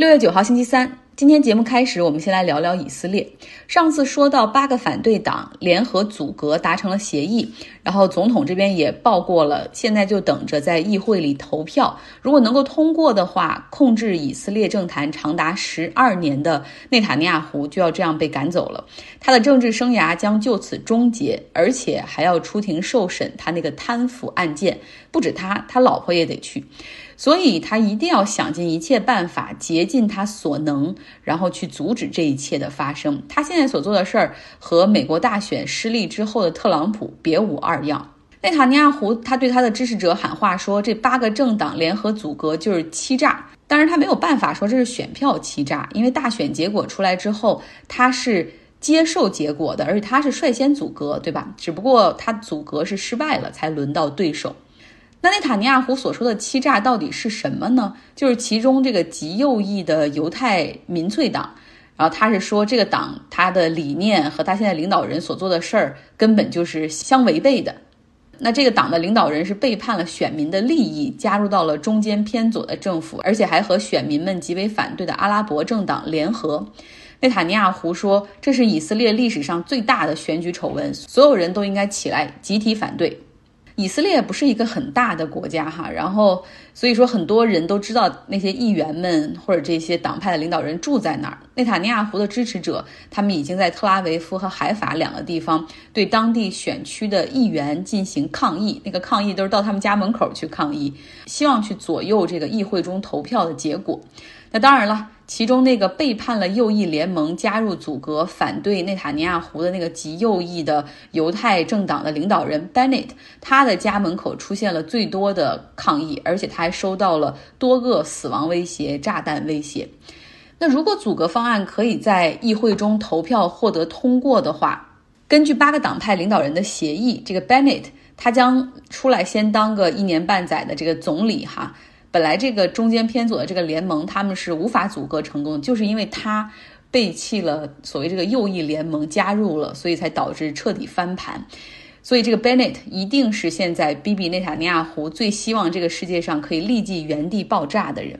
六月九号星期三，今天节目开始，我们先来聊聊以色列。上次说到八个反对党联合阻隔达成了协议，然后总统这边也报过了，现在就等着在议会里投票。如果能够通过的话，控制以色列政坛长达十二年的内塔尼亚胡就要这样被赶走了，他的政治生涯将就此终结，而且还要出庭受审他那个贪腐案件。不止他，他老婆也得去。所以他一定要想尽一切办法，竭尽他所能，然后去阻止这一切的发生。他现在所做的事儿和美国大选失利之后的特朗普别无二样。内塔尼亚胡他对他的支持者喊话说：“这八个政党联合阻隔就是欺诈。”当然他没有办法说这是选票欺诈，因为大选结果出来之后，他是接受结果的，而且他是率先阻隔，对吧？只不过他阻隔是失败了，才轮到对手。那内塔尼亚胡所说的欺诈到底是什么呢？就是其中这个极右翼的犹太民粹党，然后他是说这个党他的理念和他现在领导人所做的事儿根本就是相违背的。那这个党的领导人是背叛了选民的利益，加入到了中间偏左的政府，而且还和选民们极为反对的阿拉伯政党联合。内塔尼亚胡说这是以色列历史上最大的选举丑闻，所有人都应该起来集体反对。以色列不是一个很大的国家哈，然后所以说很多人都知道那些议员们或者这些党派的领导人住在哪儿。内塔尼亚胡的支持者，他们已经在特拉维夫和海法两个地方对当地选区的议员进行抗议，那个抗议都是到他们家门口去抗议，希望去左右这个议会中投票的结果。那当然了。其中那个背叛了右翼联盟、加入阻隔、反对内塔尼亚胡的那个极右翼的犹太政党的领导人 Bennett，他的家门口出现了最多的抗议，而且他还收到了多个死亡威胁、炸弹威胁。那如果阻隔方案可以在议会中投票获得通过的话，根据八个党派领导人的协议，这个 Bennett 他将出来先当个一年半载的这个总理哈。本来这个中间偏左的这个联盟，他们是无法阻隔成功，就是因为他背弃了所谓这个右翼联盟，加入了，所以才导致彻底翻盘。所以这个 Bennett 一定是现在 Bibi 内塔尼亚胡最希望这个世界上可以立即原地爆炸的人。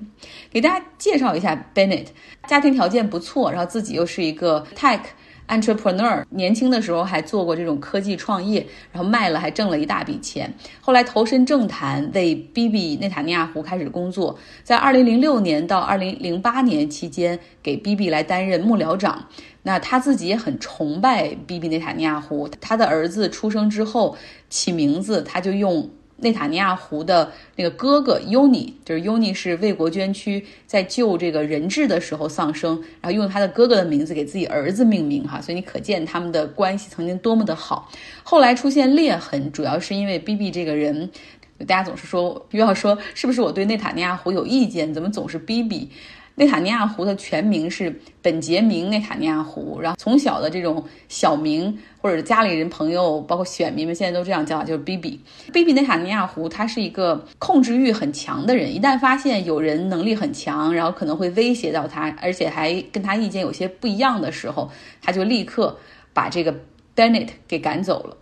给大家介绍一下 Bennett，家庭条件不错，然后自己又是一个 tech。Entrepreneur 年轻的时候还做过这种科技创业，然后卖了还挣了一大笔钱。后来投身政坛，为 Bibi 内塔尼亚胡开始工作。在2006年到2008年期间，给 BB 来担任幕僚长。那他自己也很崇拜 Bibi 内塔尼亚胡。他的儿子出生之后起名字，他就用。内塔尼亚胡的那个哥哥尤尼，就是尤尼是为国捐躯，在救这个人质的时候丧生，然后用他的哥哥的名字给自己儿子命名，哈，所以你可见他们的关系曾经多么的好。后来出现裂痕，主要是因为 B B 这个人，大家总是说又要说是不是我对内塔尼亚胡有意见，怎么总是 B B？内塔尼亚胡的全名是本杰明·内塔尼亚胡，然后从小的这种小名或者家里人、朋友，包括选民们现在都这样叫，就是 BB。BB 内塔尼亚胡他是一个控制欲很强的人，一旦发现有人能力很强，然后可能会威胁到他，而且还跟他意见有些不一样的时候，他就立刻把这个 Bennett 给赶走了。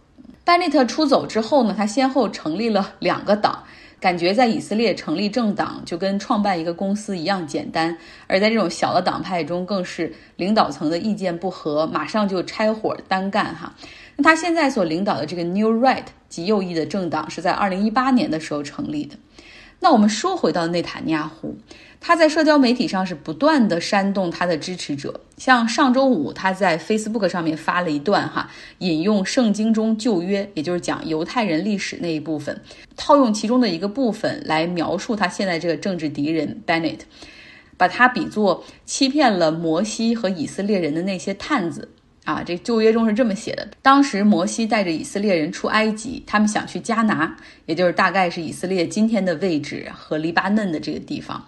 Benet 出走之后呢，他先后成立了两个党。感觉在以色列成立政党就跟创办一个公司一样简单，而在这种小的党派中，更是领导层的意见不合，马上就拆伙单干哈。那他现在所领导的这个 New Right 极右翼的政党是在二零一八年的时候成立的。那我们说回到内塔尼亚胡。他在社交媒体上是不断的煽动他的支持者，像上周五他在 Facebook 上面发了一段哈，引用圣经中旧约，也就是讲犹太人历史那一部分，套用其中的一个部分来描述他现在这个政治敌人 Bennett，把他比作欺骗了摩西和以色列人的那些探子啊，这旧约中是这么写的：当时摩西带着以色列人出埃及，他们想去迦拿，也就是大概是以色列今天的位置和黎巴嫩的这个地方。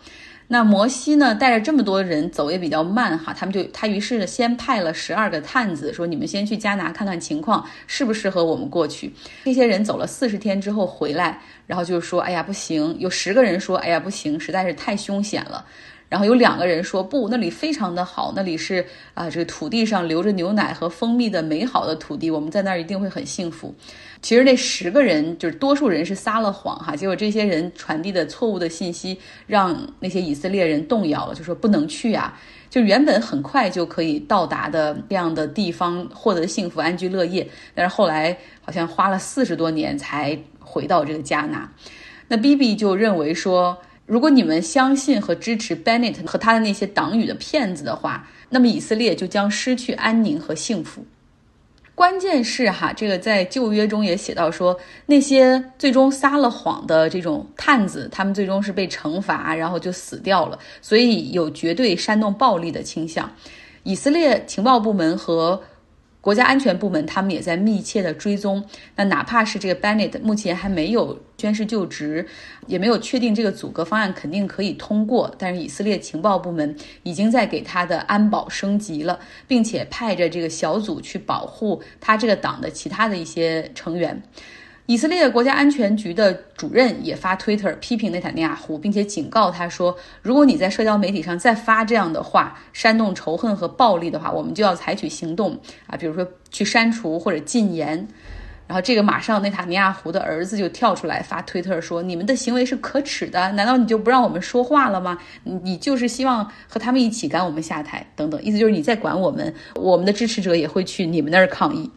那摩西呢，带着这么多人走也比较慢哈，他们就他于是先派了十二个探子，说你们先去加拿看看情况，适不适合我们过去。这些人走了四十天之后回来，然后就说，哎呀不行，有十个人说，哎呀不行，实在是太凶险了。然后有两个人说不，那里非常的好，那里是啊，这个土地上流着牛奶和蜂蜜的美好的土地，我们在那儿一定会很幸福。其实那十个人就是多数人是撒了谎哈，结果这些人传递的错误的信息让那些以色列人动摇了，就说不能去啊。就原本很快就可以到达的这样的地方，获得幸福安居乐业，但是后来好像花了四十多年才回到这个加纳。那 B B 就认为说，如果你们相信和支持 Bennett 和他的那些党羽的骗子的话，那么以色列就将失去安宁和幸福。关键是哈，这个在旧约中也写到说，那些最终撒了谎的这种探子，他们最终是被惩罚，然后就死掉了，所以有绝对煽动暴力的倾向。以色列情报部门和。国家安全部门他们也在密切的追踪。那哪怕是这个 Bennett 目前还没有宣誓就职，也没有确定这个阻隔方案肯定可以通过，但是以色列情报部门已经在给他的安保升级了，并且派着这个小组去保护他这个党的其他的一些成员。以色列国家安全局的主任也发 Twitter 批评内塔尼亚胡，并且警告他说：“如果你在社交媒体上再发这样的话，煽动仇恨和暴力的话，我们就要采取行动啊，比如说去删除或者禁言。”然后这个马上内塔尼亚胡的儿子就跳出来发 Twitter 说：“你们的行为是可耻的，难道你就不让我们说话了吗？你就是希望和他们一起赶我们下台等等，意思就是你在管我们，我们的支持者也会去你们那儿抗议。”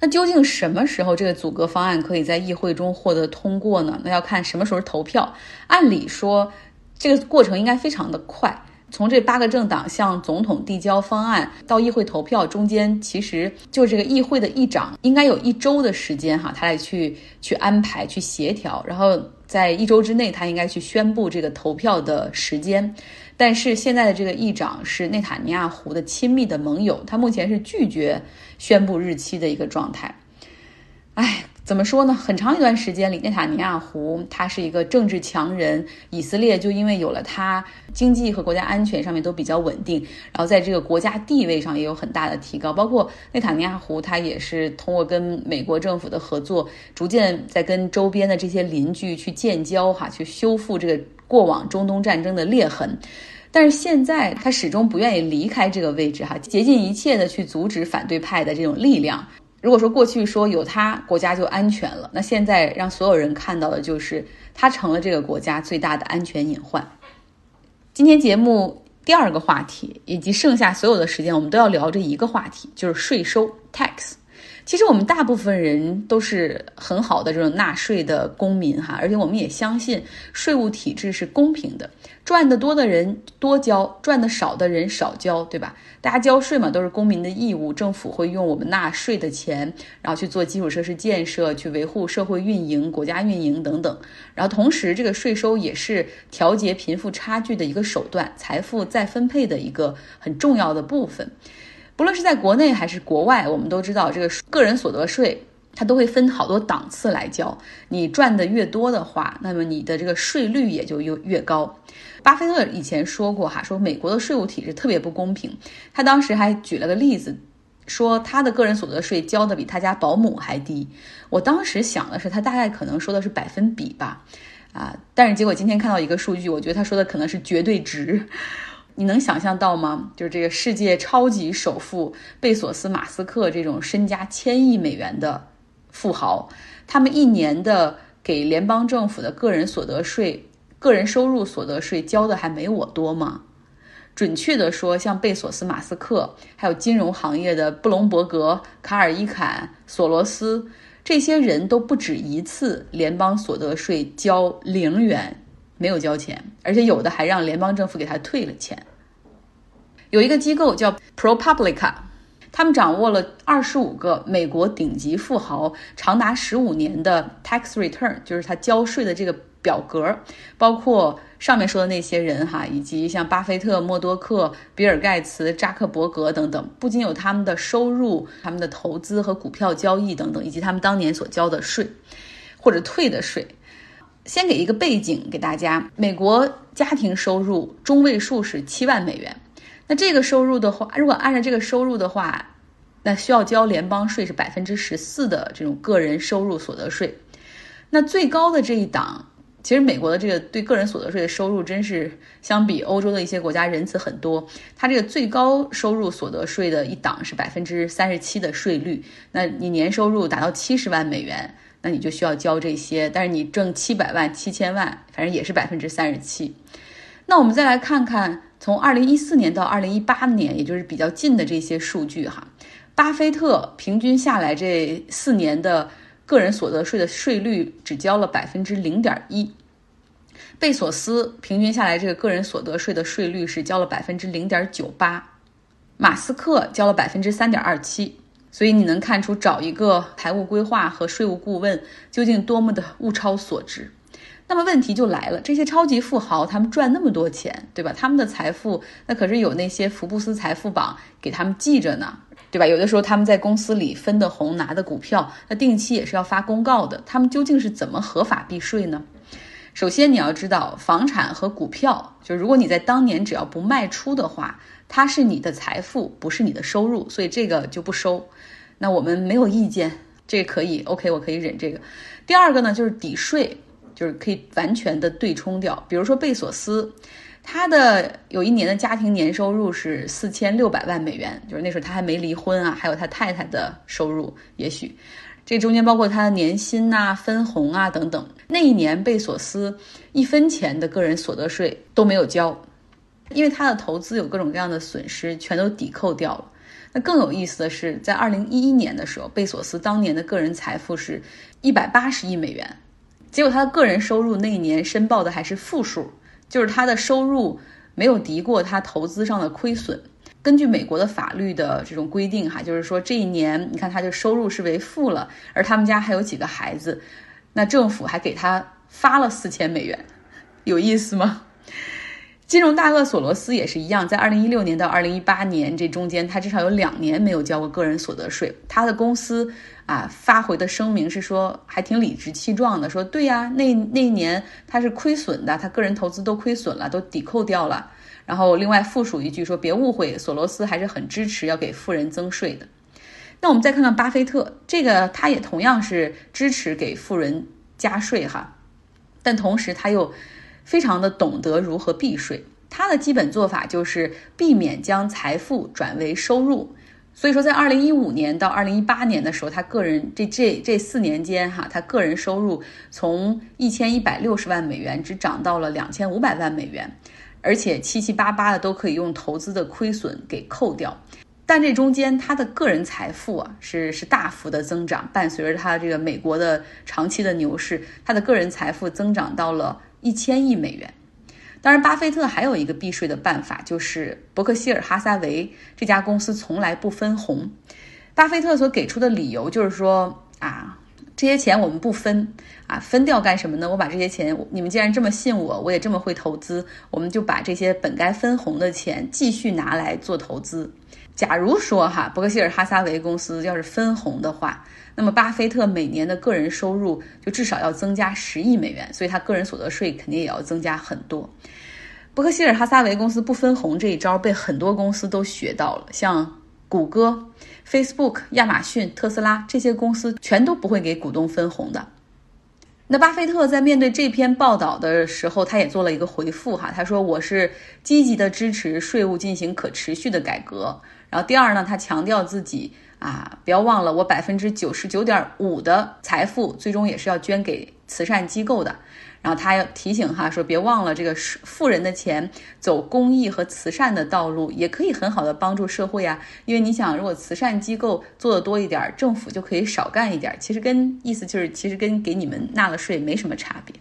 那究竟什么时候这个阻隔方案可以在议会中获得通过呢？那要看什么时候投票。按理说，这个过程应该非常的快。从这八个政党向总统递交方案到议会投票中间，其实就这个议会的议长应该有一周的时间哈，他来去去安排、去协调，然后在一周之内，他应该去宣布这个投票的时间。但是现在的这个议长是内塔尼亚胡的亲密的盟友，他目前是拒绝宣布日期的一个状态。哎，怎么说呢？很长一段时间里，内塔尼亚胡他是一个政治强人，以色列就因为有了他，经济和国家安全上面都比较稳定，然后在这个国家地位上也有很大的提高。包括内塔尼亚胡，他也是通过跟美国政府的合作，逐渐在跟周边的这些邻居去建交，哈，去修复这个。过往中东战争的裂痕，但是现在他始终不愿意离开这个位置，哈，竭尽一切的去阻止反对派的这种力量。如果说过去说有他国家就安全了，那现在让所有人看到的就是他成了这个国家最大的安全隐患。今天节目第二个话题，以及剩下所有的时间，我们都要聊这一个话题，就是税收 tax。其实我们大部分人都是很好的这种纳税的公民哈，而且我们也相信税务体制是公平的，赚得多的人多交，赚得少的人少交，对吧？大家交税嘛，都是公民的义务，政府会用我们纳税的钱，然后去做基础设施建设，去维护社会运营、国家运营等等。然后同时，这个税收也是调节贫富差距的一个手段，财富再分配的一个很重要的部分。不论是在国内还是国外，我们都知道这个个人所得税，它都会分好多档次来交。你赚的越多的话，那么你的这个税率也就越越高。巴菲特以前说过哈，说美国的税务体制特别不公平。他当时还举了个例子，说他的个人所得税交的比他家保姆还低。我当时想的是，他大概可能说的是百分比吧，啊，但是结果今天看到一个数据，我觉得他说的可能是绝对值。你能想象到吗？就是这个世界超级首富贝索斯、马斯克这种身家千亿美元的富豪，他们一年的给联邦政府的个人所得税、个人收入所得税交的还没我多吗？准确的说，像贝索斯、马斯克，还有金融行业的布隆伯格、卡尔伊坎、索罗斯，这些人都不止一次联邦所得税交零元。没有交钱，而且有的还让联邦政府给他退了钱。有一个机构叫 ProPublica，他们掌握了二十五个美国顶级富豪长达十五年的 tax return，就是他交税的这个表格，包括上面说的那些人哈，以及像巴菲特、默多克、比尔盖茨、扎克伯格等等，不仅有他们的收入、他们的投资和股票交易等等，以及他们当年所交的税或者退的税。先给一个背景给大家，美国家庭收入中位数是七万美元。那这个收入的话，如果按照这个收入的话，那需要交联邦税是百分之十四的这种个人收入所得税。那最高的这一档其实美国的这个对个人所得税的收入，真是相比欧洲的一些国家仁慈很多。它这个最高收入所得税的一档是百分之三十七的税率，那你年收入达到七十万美元，那你就需要交这些。但是你挣七百万、七千万，反正也是百分之三十七。那我们再来看看从二零一四年到二零一八年，也就是比较近的这些数据哈，巴菲特平均下来这四年的。个人所得税的税率只交了百分之零点一，贝索斯平均下来这个个人所得税的税率是交了百分之零点九八，马斯克交了百分之三点二七，所以你能看出找一个财务规划和税务顾问究竟多么的物超所值。那么问题就来了，这些超级富豪他们赚那么多钱，对吧？他们的财富那可是有那些福布斯财富榜给他们记着呢。对吧？有的时候他们在公司里分的红拿的股票，那定期也是要发公告的。他们究竟是怎么合法避税呢？首先你要知道，房产和股票，就如果你在当年只要不卖出的话，它是你的财富，不是你的收入，所以这个就不收。那我们没有意见，这可以，OK，我可以忍这个。第二个呢，就是抵税，就是可以完全的对冲掉。比如说贝索斯。他的有一年的家庭年收入是四千六百万美元，就是那时候他还没离婚啊，还有他太太的收入，也许这中间包括他的年薪呐、分红啊等等。那一年贝索斯一分钱的个人所得税都没有交，因为他的投资有各种各样的损失，全都抵扣掉了。那更有意思的是，在二零一一年的时候，贝索斯当年的个人财富是一百八十亿美元，结果他的个人收入那一年申报的还是负数。就是他的收入没有抵过他投资上的亏损。根据美国的法律的这种规定，哈，就是说这一年，你看他的收入是为负了，而他们家还有几个孩子，那政府还给他发了四千美元，有意思吗？金融大鳄索罗斯也是一样，在二零一六年到二零一八年这中间，他至少有两年没有交过个人所得税。他的公司啊发回的声明是说，还挺理直气壮的，说对呀，那那一年他是亏损的，他个人投资都亏损了，都抵扣掉了。然后另外附属一句说，别误会，索罗斯还是很支持要给富人增税的。那我们再看看巴菲特，这个他也同样是支持给富人加税哈，但同时他又。非常的懂得如何避税，他的基本做法就是避免将财富转为收入。所以说，在二零一五年到二零一八年的时候，他个人这这这四年间哈，他个人收入从一千一百六十万美元只涨到了两千五百万美元，而且七七八八的都可以用投资的亏损给扣掉。但这中间他的个人财富啊是是大幅的增长，伴随着他这个美国的长期的牛市，他的个人财富增长到了。一千亿美元。当然，巴菲特还有一个避税的办法，就是伯克希尔哈撒韦这家公司从来不分红。巴菲特所给出的理由就是说啊，这些钱我们不分啊，分掉干什么呢？我把这些钱，你们既然这么信我，我也这么会投资，我们就把这些本该分红的钱继续拿来做投资。假如说哈，伯克希尔哈撒韦公司要是分红的话，那么巴菲特每年的个人收入就至少要增加十亿美元，所以他个人所得税肯定也要增加很多。伯克希尔哈撒韦公司不分红这一招被很多公司都学到了，像谷歌、Facebook、亚马逊、特斯拉这些公司全都不会给股东分红的。那巴菲特在面对这篇报道的时候，他也做了一个回复哈，他说：“我是积极的支持税务进行可持续的改革。”然后第二呢，他强调自己啊，不要忘了我百分之九十九点五的财富最终也是要捐给慈善机构的。然后他要提醒哈说，别忘了这个富人的钱走公益和慈善的道路，也可以很好的帮助社会啊。因为你想，如果慈善机构做的多一点，政府就可以少干一点。其实跟意思就是，其实跟给你们纳了税没什么差别。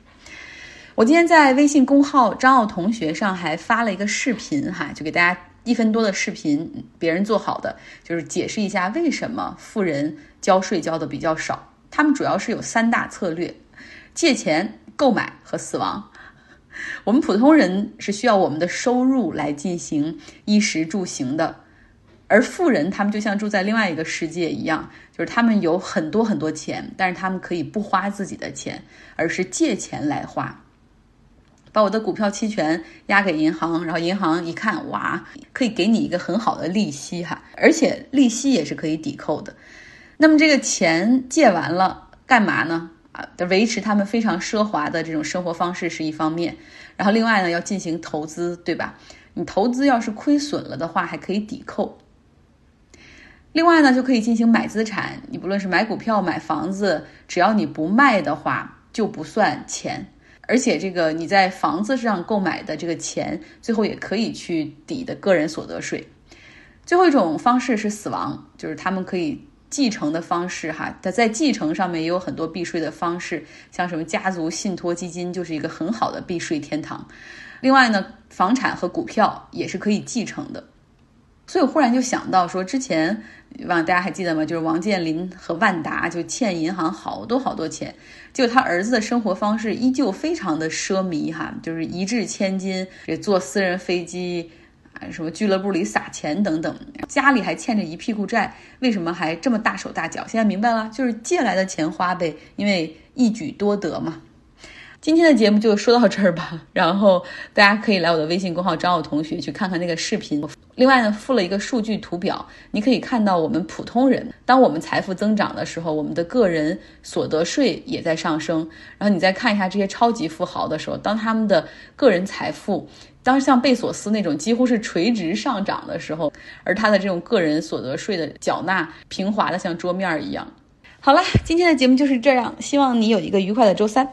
我今天在微信公号张奥同学上还发了一个视频哈，就给大家。一分多的视频，别人做好的，就是解释一下为什么富人交税交的比较少。他们主要是有三大策略：借钱、购买和死亡。我们普通人是需要我们的收入来进行衣食住行的，而富人他们就像住在另外一个世界一样，就是他们有很多很多钱，但是他们可以不花自己的钱，而是借钱来花。把我的股票期权押给银行，然后银行一看，哇，可以给你一个很好的利息哈，而且利息也是可以抵扣的。那么这个钱借完了干嘛呢？啊，维持他们非常奢华的这种生活方式是一方面，然后另外呢要进行投资，对吧？你投资要是亏损了的话，还可以抵扣。另外呢，就可以进行买资产，你不论是买股票、买房子，只要你不卖的话，就不算钱。而且这个你在房子上购买的这个钱，最后也可以去抵的个人所得税。最后一种方式是死亡，就是他们可以继承的方式哈。它在继承上面也有很多避税的方式，像什么家族信托基金就是一个很好的避税天堂。另外呢，房产和股票也是可以继承的。所以我忽然就想到说，之前忘大家还记得吗？就是王健林和万达就欠银行好多好多钱，就他儿子的生活方式依旧非常的奢靡哈，就是一掷千金，也坐私人飞机啊，什么俱乐部里撒钱等等，家里还欠着一屁股债，为什么还这么大手大脚？现在明白了，就是借来的钱花呗，因为一举多得嘛。今天的节目就说到这儿吧，然后大家可以来我的微信公号找我同学去看看那个视频。另外呢，附了一个数据图表，你可以看到我们普通人，当我们财富增长的时候，我们的个人所得税也在上升。然后你再看一下这些超级富豪的时候，当他们的个人财富，当像贝索斯那种几乎是垂直上涨的时候，而他的这种个人所得税的缴纳平滑的像桌面一样。好了，今天的节目就是这样，希望你有一个愉快的周三。